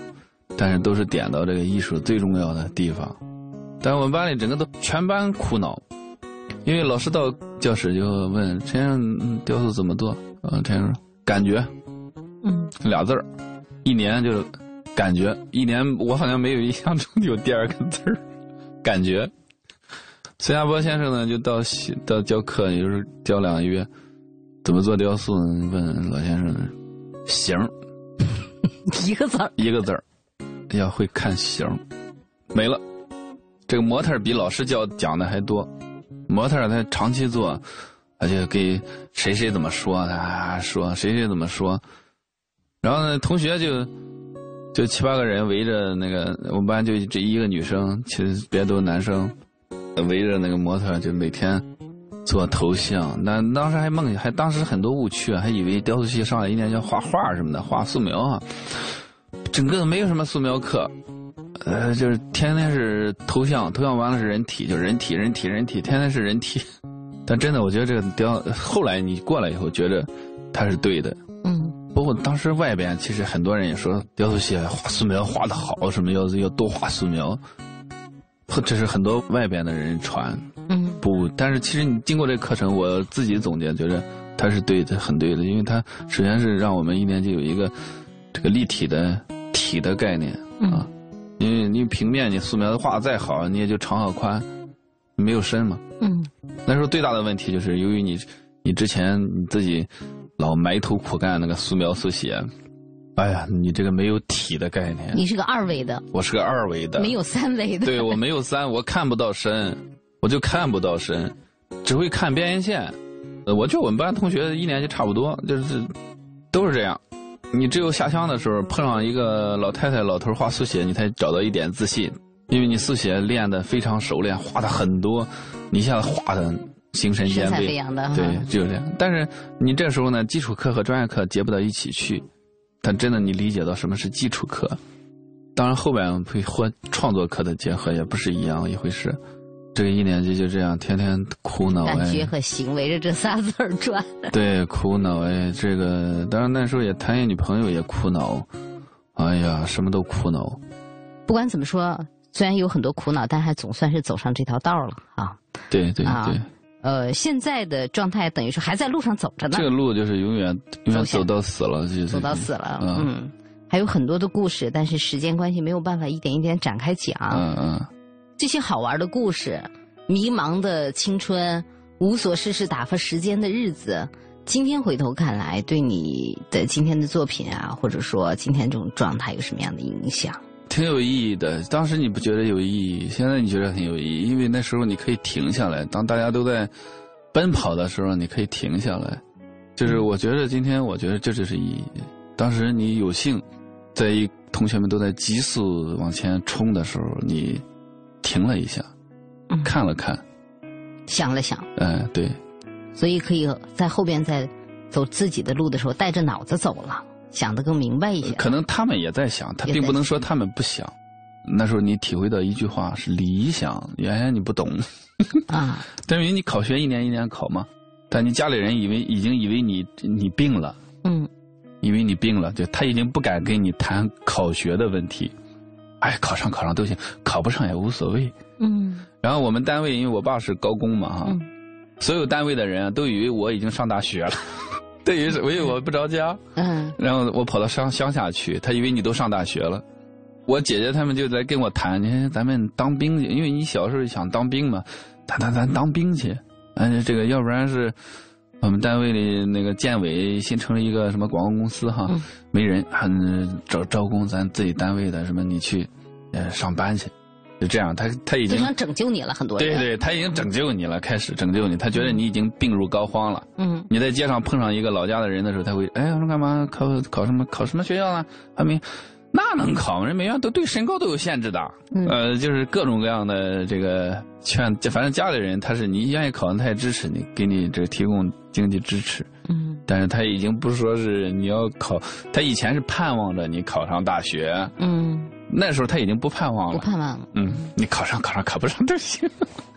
[SPEAKER 6] 但是都是点到这个艺术最重要的地方。但我们班里整个都全班苦恼，因为老师到教室就问陈先生雕塑怎么做？嗯，陈先生说感觉，嗯，俩字儿，一年就是感觉，一年我好像没有印象中有第二个字儿，感觉。孙亚波先生呢，就到到教课，也就是教两个月。怎么做雕塑？问老先生，形
[SPEAKER 5] 一个字儿，
[SPEAKER 6] 一个字儿，要会看形没了。这个模特比老师教讲的还多。模特他长期做，他就给谁谁怎么说，他说谁谁怎么说。然后呢，同学就就七八个人围着那个，我们班就这一个女生，其实别都是男生，围着那个模特就每天。做头像，那当时还梦还当时很多误区啊，还以为雕塑系上来一年要画画什么的，画素描啊，整个没有什么素描课，呃，就是天天是头像，头像完了是人体，就人体，人体，人体，天天是人体。但真的，我觉得这个雕，后来你过来以后，觉得它是对的。嗯。包括当时外边，其实很多人也说雕塑系画素描画的好，什么要要多画素描，这是很多外边的人传。嗯，不，但是其实你经过这课程，我自己总结觉得它是对的，很对的，因为它首先是让我们一年级有一个这个立体的体的概念啊，因为你平面你素描画再好，你也就长和宽，没有深嘛。嗯，那时候最大的问题就是由于你你之前你自己老埋头苦干那个素描速写，哎呀，你这个没有体的概念。
[SPEAKER 5] 你是个二维的，
[SPEAKER 6] 我是个二维的，
[SPEAKER 5] 没有三维的。
[SPEAKER 6] 对我没有三，我看不到深。我就看不到深，只会看边缘线。呃，我觉得我们班同学一年级差不多，就是都是这样。你只有下乡的时候碰上一个老太太、老头画速写，你才找到一点自信，因为你速写练得非常熟练，画的很多，你一下子画的形神兼备。对，就是这样。但是你这时候呢，基础课和专业课结不到一起去，但真的你理解到什么是基础课，当然后边会和创作课的结合也不是一样一回事。这个一年级就这样，天天苦恼。
[SPEAKER 5] 感觉和行围着这仨字儿转。
[SPEAKER 6] 对，苦恼哎，这个当然那时候也谈一女朋友也苦恼，哎呀，什么都苦恼。
[SPEAKER 5] 不管怎么说，虽然有很多苦恼，但还总算是走上这条道了啊。
[SPEAKER 6] 对对对。
[SPEAKER 5] 呃，现在的状态等于说还在路上走着呢。
[SPEAKER 6] 这个路就是永远永远走到死了，就
[SPEAKER 5] 走到死了。嗯，还有很多的故事，但是时间关系没有办法一点一点展开讲。嗯嗯。这些好玩的故事，迷茫的青春，无所事事打发时间的日子，今天回头看来，对你的今天的作品啊，或者说今天这种状态有什么样的影响？
[SPEAKER 6] 挺有意义的。当时你不觉得有意义，现在你觉得很有意义，因为那时候你可以停下来。当大家都在奔跑的时候，你可以停下来。就是我觉得今天，我觉得这就是意义。当时你有幸，在一同学们都在急速往前冲的时候，你停了一下，看了看，
[SPEAKER 5] 想了想。
[SPEAKER 6] 哎，对。
[SPEAKER 5] 所以可以在后边在走自己的路的时候，带着脑子走了。想的更明白一些，
[SPEAKER 6] 可能他们也在想，他并不能说他们不想。那时候你体会到一句话是理想，原来你不懂
[SPEAKER 5] 啊。
[SPEAKER 6] 等于你考学一年一年考嘛，但你家里人以为已经以为你你病了，
[SPEAKER 5] 嗯，
[SPEAKER 6] 以为你病了，就他已经不敢跟你谈考学的问题。哎，考上考上都行，考不上也无所谓。
[SPEAKER 5] 嗯。
[SPEAKER 6] 然后我们单位因为我爸是高工嘛哈，所有单位的人都以为我已经上大学了。对于是，因为我不着家，
[SPEAKER 5] 嗯，
[SPEAKER 6] 然后我跑到乡乡下去，他以为你都上大学了，我姐姐他们就在跟我谈，你看咱们当兵去，因为你小时候想当兵嘛，谈谈咱当兵去，嗯，这个要不然是我们单位里那个建委新成立一个什么广告公司哈，没人，还招招工咱自己单位的什么你去，呃，上班去。就这样，他他已经
[SPEAKER 5] 想拯救你了，很多
[SPEAKER 6] 人。对对，他已经拯救你了，开始拯救你。他觉得你已经病入膏肓了。
[SPEAKER 5] 嗯。
[SPEAKER 6] 你在街上碰上一个老家的人的时候，他会哎，我说干嘛？考考什么？考什么学校呢？还没，那能考？人美院都对身高都有限制的。
[SPEAKER 5] 嗯。
[SPEAKER 6] 呃，就是各种各样的这个劝，反正家里人他是你愿意考，他也支持你，给你这提供经济支持。
[SPEAKER 5] 嗯。
[SPEAKER 6] 但是他已经不说是你要考，他以前是盼望着你考上大学。
[SPEAKER 5] 嗯。
[SPEAKER 6] 那时候他已经不盼望了，
[SPEAKER 5] 不盼望了。
[SPEAKER 6] 嗯，你考上考上考不上都行。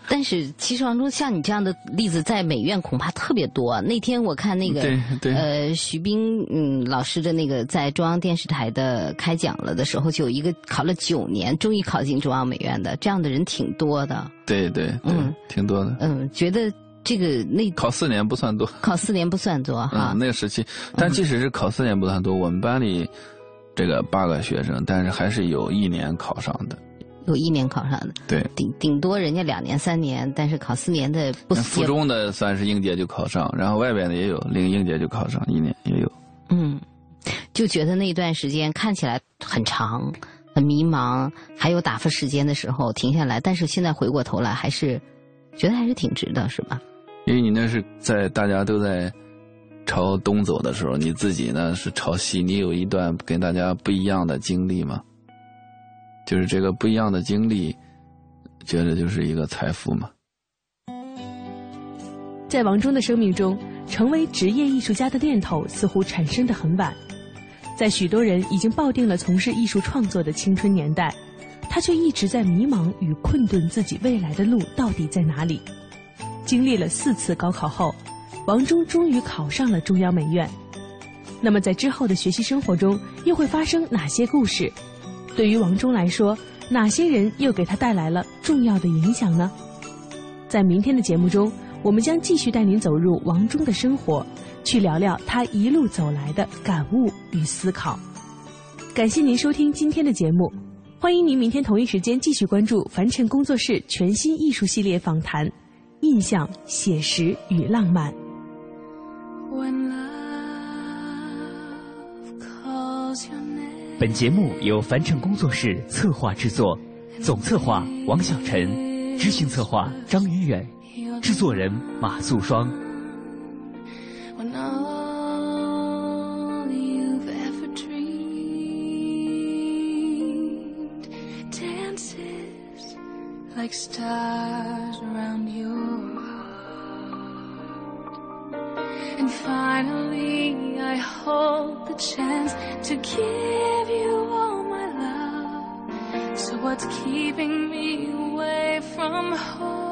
[SPEAKER 5] 但是其实王中像你这样的例子在美院恐怕特别多。那天我看那个
[SPEAKER 6] 对对
[SPEAKER 5] 呃徐冰嗯老师的那个在中央电视台的开讲了的时候，就有一个考了九年终于考进中央美院的，这样的人挺多的。
[SPEAKER 6] 对对
[SPEAKER 5] 嗯，
[SPEAKER 6] 挺多的。
[SPEAKER 5] 嗯，觉得这个那
[SPEAKER 6] 考四年不算多，
[SPEAKER 5] 考四年不算多哈。
[SPEAKER 6] 那个时期，但即使是考四年不算多，我们班里。这个八个学生，但是还是有一年考上的，
[SPEAKER 5] 有一年考上的，
[SPEAKER 6] 对，
[SPEAKER 5] 顶顶多人家两年三年，但是考四年的不。
[SPEAKER 6] 附中的算是应届就考上，然后外边的也有，另应届就考上一年也有。
[SPEAKER 5] 嗯，就觉得那段时间看起来很长，很迷茫，还有打发时间的时候停下来，但是现在回过头来，还是觉得还是挺值的，是吧？
[SPEAKER 6] 因为你那是在大家都在。朝东走的时候，你自己呢是朝西，你有一段跟大家不一样的经历吗？就是这个不一样的经历，觉得就是一个财富嘛。
[SPEAKER 4] 在王中的生命中，成为职业艺术家的念头似乎产生的很晚，在许多人已经抱定了从事艺术创作的青春年代，他却一直在迷茫与困顿，自己未来的路到底在哪里？经历了四次高考后。王中终于考上了中央美院，那么在之后的学习生活中又会发生哪些故事？对于王中来说，哪些人又给他带来了重要的影响呢？在明天的节目中，我们将继续带您走入王中的生活，去聊聊他一路走来的感悟与思考。感谢您收听今天的节目，欢迎您明天同一时间继续关注凡尘工作室全新艺术系列访谈《印象、写实与浪漫》。
[SPEAKER 2] 本节目由凡尘工作室策划制作，总策划王小晨，执行策划张云远，制作人马素双。
[SPEAKER 14] And finally, I hold the chance to give you all my love. So what's keeping me away from holding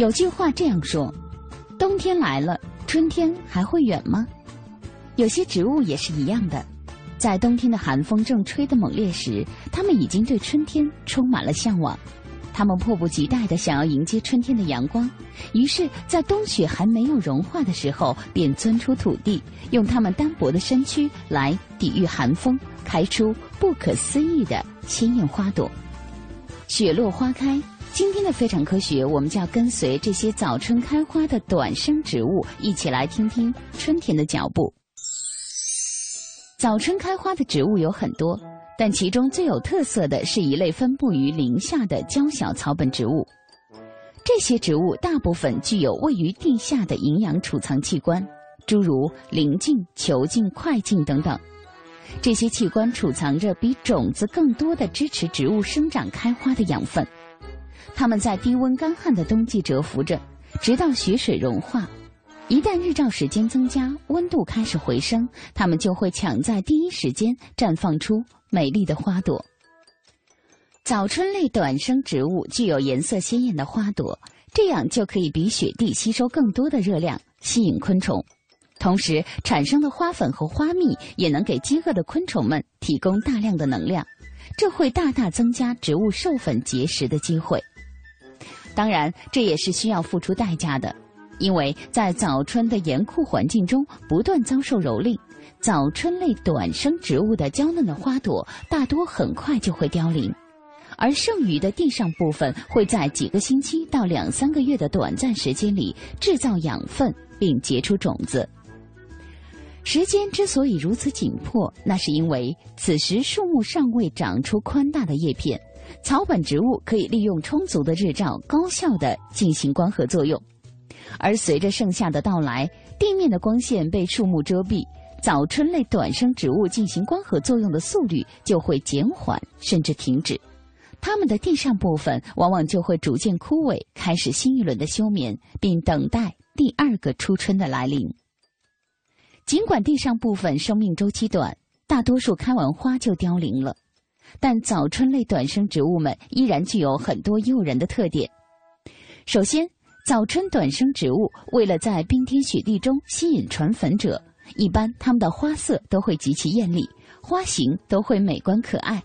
[SPEAKER 15] 有句话这样说：“冬天来了，春天还会远吗？”有些植物也是一样的，在冬天的寒风正吹得猛烈时，它们已经对春天充满了向往。他们迫不及待地想要迎接春天的阳光，于是，在冬雪还没有融化的时候，便钻出土地，用它们单薄的身躯来抵御寒风，开出不可思议的鲜艳花朵。雪落花开，今天的非常科学，我们就要跟随这些早春开花的短生植物，一起来听听春天的脚步。早春开花的植物有很多。但其中最有特色的是一类分布于林下的娇小草本植物。这些植物大部分具有位于地下的营养储藏器官，诸如鳞茎、球茎、块茎等等。这些器官储藏着比种子更多的支持植物生长开花的养分。它们在低温干旱的冬季蛰伏着，直到雪水融化。一旦日照时间增加，温度开始回升，它们就会抢在第一时间绽放出美丽的花朵。早春类短生植物具有颜色鲜艳的花朵，这样就可以比雪地吸收更多的热量，吸引昆虫。同时，产生的花粉和花蜜也能给饥饿的昆虫们提供大量的能量，这会大大增加植物授粉结实的机会。当然，这也是需要付出代价的。因为在早春的严酷环境中不断遭受蹂躏，早春类短生植物的娇嫩的花朵大多很快就会凋零，而剩余的地上部分会在几个星期到两三个月的短暂时间里制造养分并结出种子。时间之所以如此紧迫，那是因为此时树木尚未长出宽大的叶片，草本植物可以利用充足的日照，高效地进行光合作用。而随着盛夏的到来，地面的光线被树木遮蔽，早春类短生植物进行光合作用的速率就会减缓甚至停止，它们的地上部分往往就会逐渐枯萎，开始新一轮的休眠，并等待第二个初春的来临。尽管地上部分生命周期短，大多数开完花就凋零了，但早春类短生植物们依然具有很多诱人的特点。首先，早春短生植物为了在冰天雪地中吸引传粉者，一般它们的花色都会极其艳丽，花型都会美观可爱。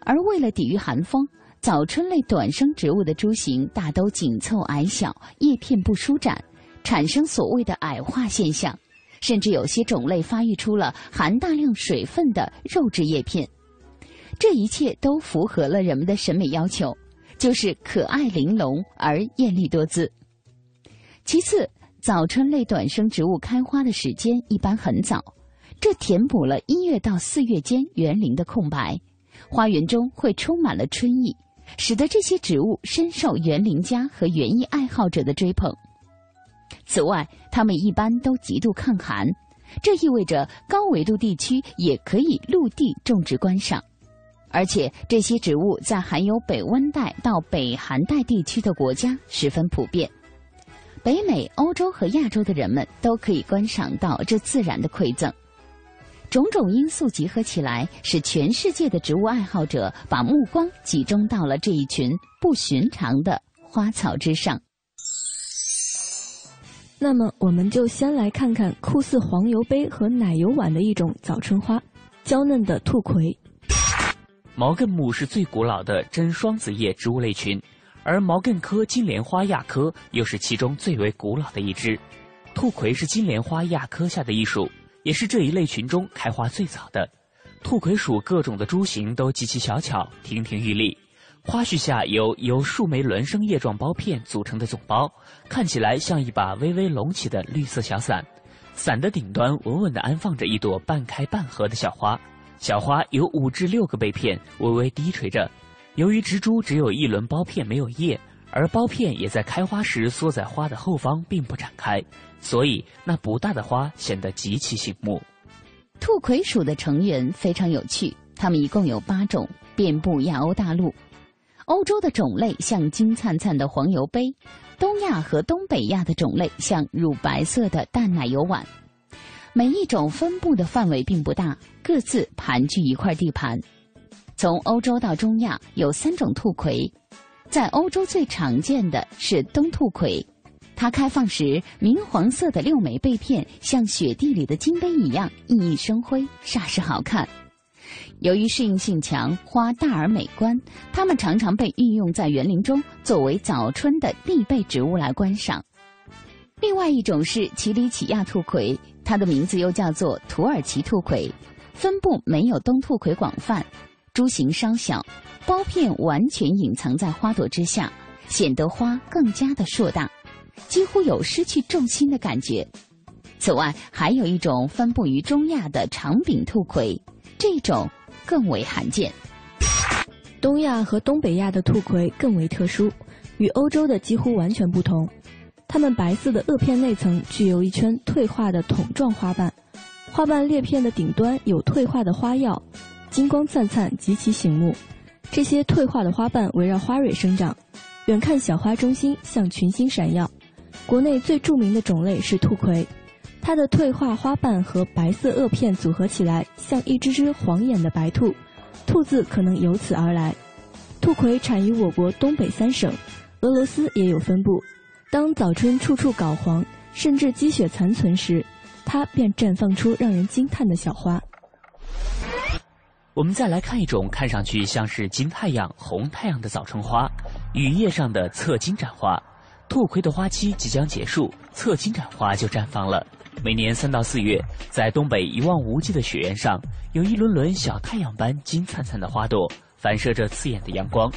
[SPEAKER 15] 而为了抵御寒风，早春类短生植物的株型大都紧凑矮小，叶片不舒展，产生所谓的矮化现象，甚至有些种类发育出了含大量水分的肉质叶片。这一切都符合了人们的审美要求。就是可爱玲珑而艳丽多姿。其次，早春类短生植物开花的时间一般很早，这填补了一月到四月间园林的空白，花园中会充满了春意，使得这些植物深受园林家和园艺爱好者的追捧。此外，它们一般都极度抗寒，这意味着高纬度地区也可以陆地种植观赏。而且这些植物在含有北温带到北寒带地区的国家十分普遍，北美、欧洲和亚洲的人们都可以观赏到这自然的馈赠。种种因素集合起来，使全世界的植物爱好者把目光集中到了这一群不寻常的花草之上。
[SPEAKER 3] 那么，我们就先来看看酷似黄油杯和奶油碗的一种早春花——娇嫩的兔葵。
[SPEAKER 2] 毛茛木是最古老的真双子叶植物类群，而毛茛科金莲花亚科又是其中最为古老的一支。兔葵是金莲花亚科下的一属，也是这一类群中开花最早的。兔葵属各种的株形都极其小巧，亭亭玉立。花序下有由数枚轮生叶状苞片组成的总苞，看起来像一把微微隆起的绿色小伞。伞的顶端稳稳地安放着一朵半开半合的小花，小花有五至六个被片，微微低垂着。由于植株只有一轮苞片没有叶，而苞片也在开花时缩在花的后方，并不展开，所以那不大的花显得极其醒目。
[SPEAKER 15] 兔葵属的成员非常有趣，它们一共有八种，遍布亚欧大陆。欧洲的种类像金灿灿的黄油杯，东亚和东北亚的种类像乳白色的淡奶油碗。每一种分布的范围并不大，各自盘踞一块地盘。从欧洲到中亚有三种兔葵，在欧洲最常见的是冬兔葵，它开放时明黄色的六枚被片像雪地里的金杯一样熠熠生辉，煞是好看。由于适应性强，花大而美观，它们常常被运用在园林中，作为早春的必备植物来观赏。另外一种是奇里乞亚兔葵，它的名字又叫做土耳其兔葵，分布没有东兔葵广泛，株形稍小，苞片完全隐藏在花朵之下，显得花更加的硕大，几乎有失去重心的感觉。此外，还有一种分布于中亚的长柄兔葵。这种更为罕见。
[SPEAKER 3] 东亚和东北亚的兔葵更为特殊，与欧洲的几乎完全不同。它们白色的萼片内层具有一圈退化的筒状花瓣，花瓣裂片的顶端有退化的花药，金光灿灿，极其醒目。这些退化的花瓣围绕花蕊生长，远看小花中心像群星闪耀。国内最著名的种类是兔葵。它的退化花瓣和白色萼片组合起来，像一只只晃眼的白兔，兔子可能由此而来。兔葵产于我国东北三省，俄罗斯也有分布。当早春处处搞黄，甚至积雪残存时，它便绽放出让人惊叹的小花。
[SPEAKER 2] 我们再来看一种看上去像是金太阳、红太阳的早春花——雨叶上的侧金盏花。兔葵的花期即将结束，侧金盏花就绽放了。每年三到四月，在东北一望无际的雪原上，有一轮轮小太阳般金灿灿的花朵，反射着刺眼的阳光。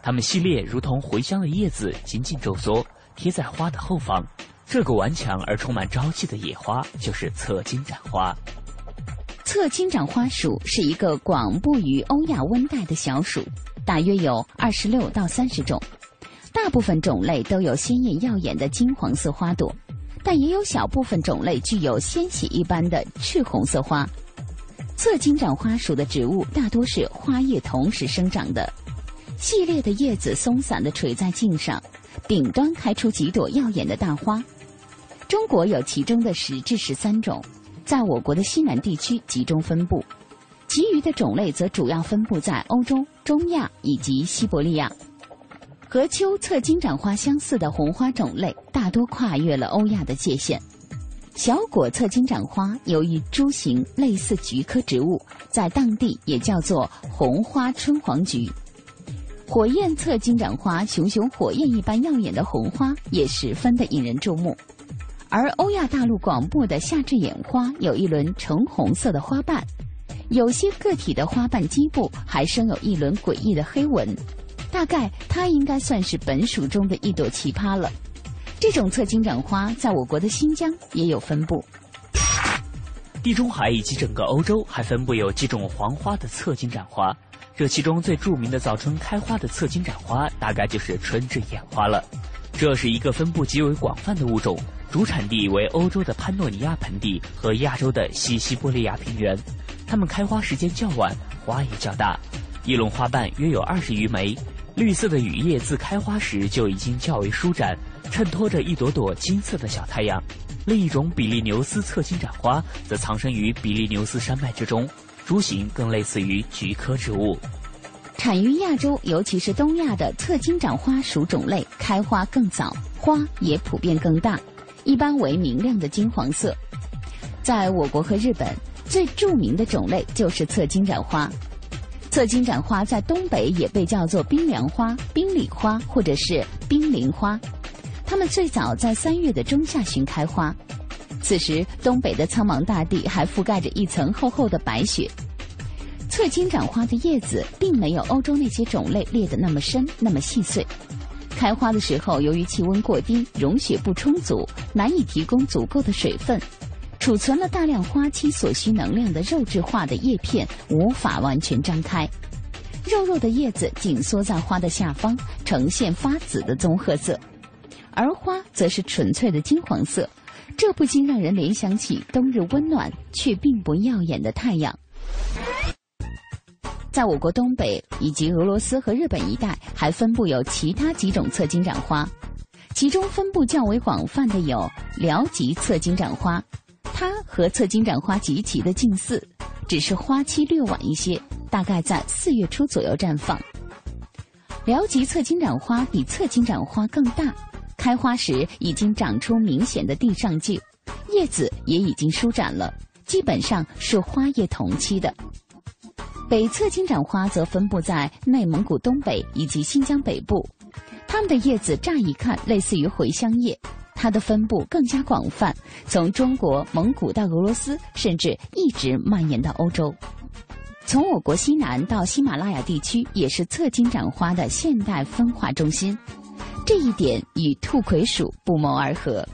[SPEAKER 2] 它们系列如同茴香的叶子，紧紧皱缩，贴在花的后方。这个顽强而充满朝气的野花，就是侧金盏花。
[SPEAKER 15] 侧金盏花属是一个广布于欧亚温带的小属，大约有二十六到三十种，大部分种类都有鲜艳耀眼的金黄色花朵。但也有小部分种类具有鲜血一般的赤红色花。侧金盏花属的植物大多是花叶同时生长的，细裂的叶子松散的垂在茎上，顶端开出几朵耀眼的大花。中国有其中的十至十三种，在我国的西南地区集中分布，其余的种类则主要分布在欧洲、中亚以及西伯利亚。和秋侧金盏花相似的红花种类，大多跨越了欧亚的界限。小果侧金盏花由于株形类似菊科植物，在当地也叫做红花春黄菊。火焰侧金盏花熊熊火焰一般耀眼的红花，也十分的引人注目。而欧亚大陆广布的夏至眼花，有一轮橙红色的花瓣，有些个体的花瓣基部还生有一轮诡异的黑纹。大概它应该算是本属中的一朵奇葩了。这种侧金盏花在我国的新疆也有分布。
[SPEAKER 2] 地中海以及整个欧洲还分布有几种黄花的侧金盏花，这其中最著名的早春开花的侧金盏花，大概就是春至眼花了。这是一个分布极为广泛的物种，主产地为欧洲的潘诺尼亚盆地和亚洲的西西伯利亚平原。它们开花时间较晚，花也较大，一垄花瓣约有二十余枚。绿色的雨叶自开花时就已经较为舒展，衬托着一朵朵金色的小太阳。另一种比利牛斯侧金盏花则藏身于比利牛斯山脉之中，株形更类似于菊科植物。
[SPEAKER 15] 产于亚洲，尤其是东亚的侧金盏花属种类，开花更早，花也普遍更大，一般为明亮的金黄色。在我国和日本，最著名的种类就是侧金盏花。侧金盏花在东北也被叫做冰凉花、冰里花或者是冰凌花。它们最早在三月的中下旬开花，此时东北的苍茫大地还覆盖着一层厚厚的白雪。这金盏花的叶子并没有欧洲那些种类裂得那么深、那么细碎。开花的时候，由于气温过低，溶血不充足，难以提供足够的水分。储存了大量花期所需能量的肉质化的叶片无法完全张开，肉肉的叶子紧缩在花的下方，呈现发紫的棕褐色，而花则是纯粹的金黄色，这不禁让人联想起冬日温暖却并不耀眼的太阳。在我国东北以及俄罗斯和日本一带，还分布有其他几种侧金盏花，其中分布较为广泛的有辽吉侧金盏花。它和侧金盏花极其的近似，只是花期略晚一些，大概在四月初左右绽放。辽吉侧金盏花比侧金盏花更大，开花时已经长出明显的地上茎，叶子也已经舒展了，基本上是花叶同期的。北侧金盏花则分布在内蒙古东北以及新疆北部，它们的叶子乍一看类似于茴香叶。它的分布更加广泛，从中国、蒙古到俄罗斯，甚至一直蔓延到欧洲。从我国西南到喜马拉雅地区，也是侧金盏花的现代分化中心。这一点与兔葵属不谋而合。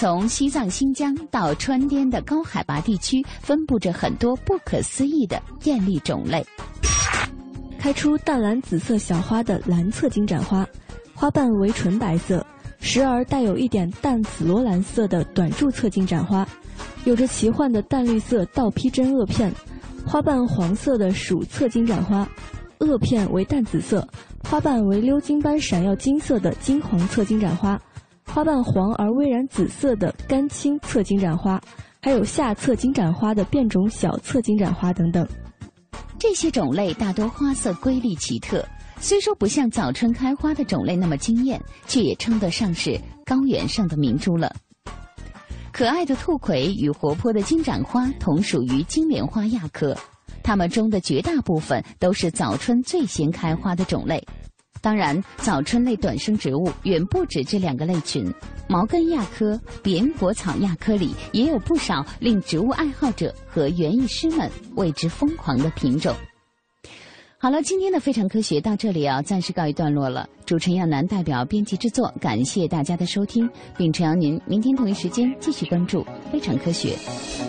[SPEAKER 15] 从西藏、新疆到川滇的高海拔地区，分布着很多不可思议的艳丽种类。
[SPEAKER 16] 开出淡蓝紫色小花的蓝侧金盏花，花瓣为纯白色。时而带有一点淡紫罗兰色的短柱侧金盏花，有着奇幻的淡绿色倒披针萼片，花瓣黄色的鼠侧金盏花，萼片为淡紫色，花瓣为鎏金般闪耀金色的金黄侧金盏花，花瓣黄而微染紫色的干青侧金盏花，还有下侧金盏花的变种小侧金盏花等等。
[SPEAKER 15] 这些种类大多花色瑰丽奇特。虽说不像早春开花的种类那么惊艳，却也称得上是高原上的明珠了。可爱的兔葵与活泼的金盏花同属于金莲花亚科，它们中的绝大部分都是早春最先开花的种类。当然，早春类短生植物远不止这两个类群，毛茛亚科、扁果草亚科里也有不少令植物爱好者和园艺师们为之疯狂的品种。好了，今天的非常科学到这里啊，暂时告一段落了。主持人亚楠代表编辑制作，感谢大家的收听，并诚邀您明天同一时间继续关注非常科学。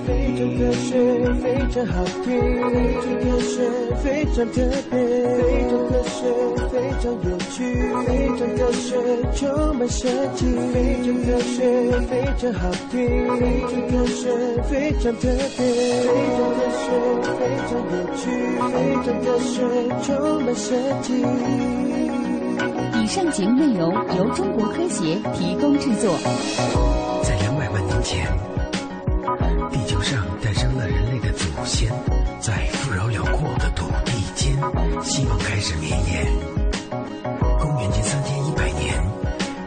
[SPEAKER 15] 非常科学，非常好听，非常科学，非常特别，非常科学，非常有趣，非常科学，充满设计。非常科学，非常好听，非常科学，非常特别，非常科学，非常有趣，非常科学。充满设计。以上节目内容由中国科协提供制作。
[SPEAKER 17] 在两百万年前，地球上诞生了人类的祖先，在富饶辽阔的土地间，希望开始绵延。公元前三千一百年，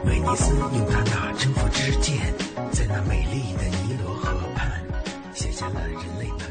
[SPEAKER 17] 威尼斯用他那征服之剑，在那美丽的尼罗河畔，写下了人类。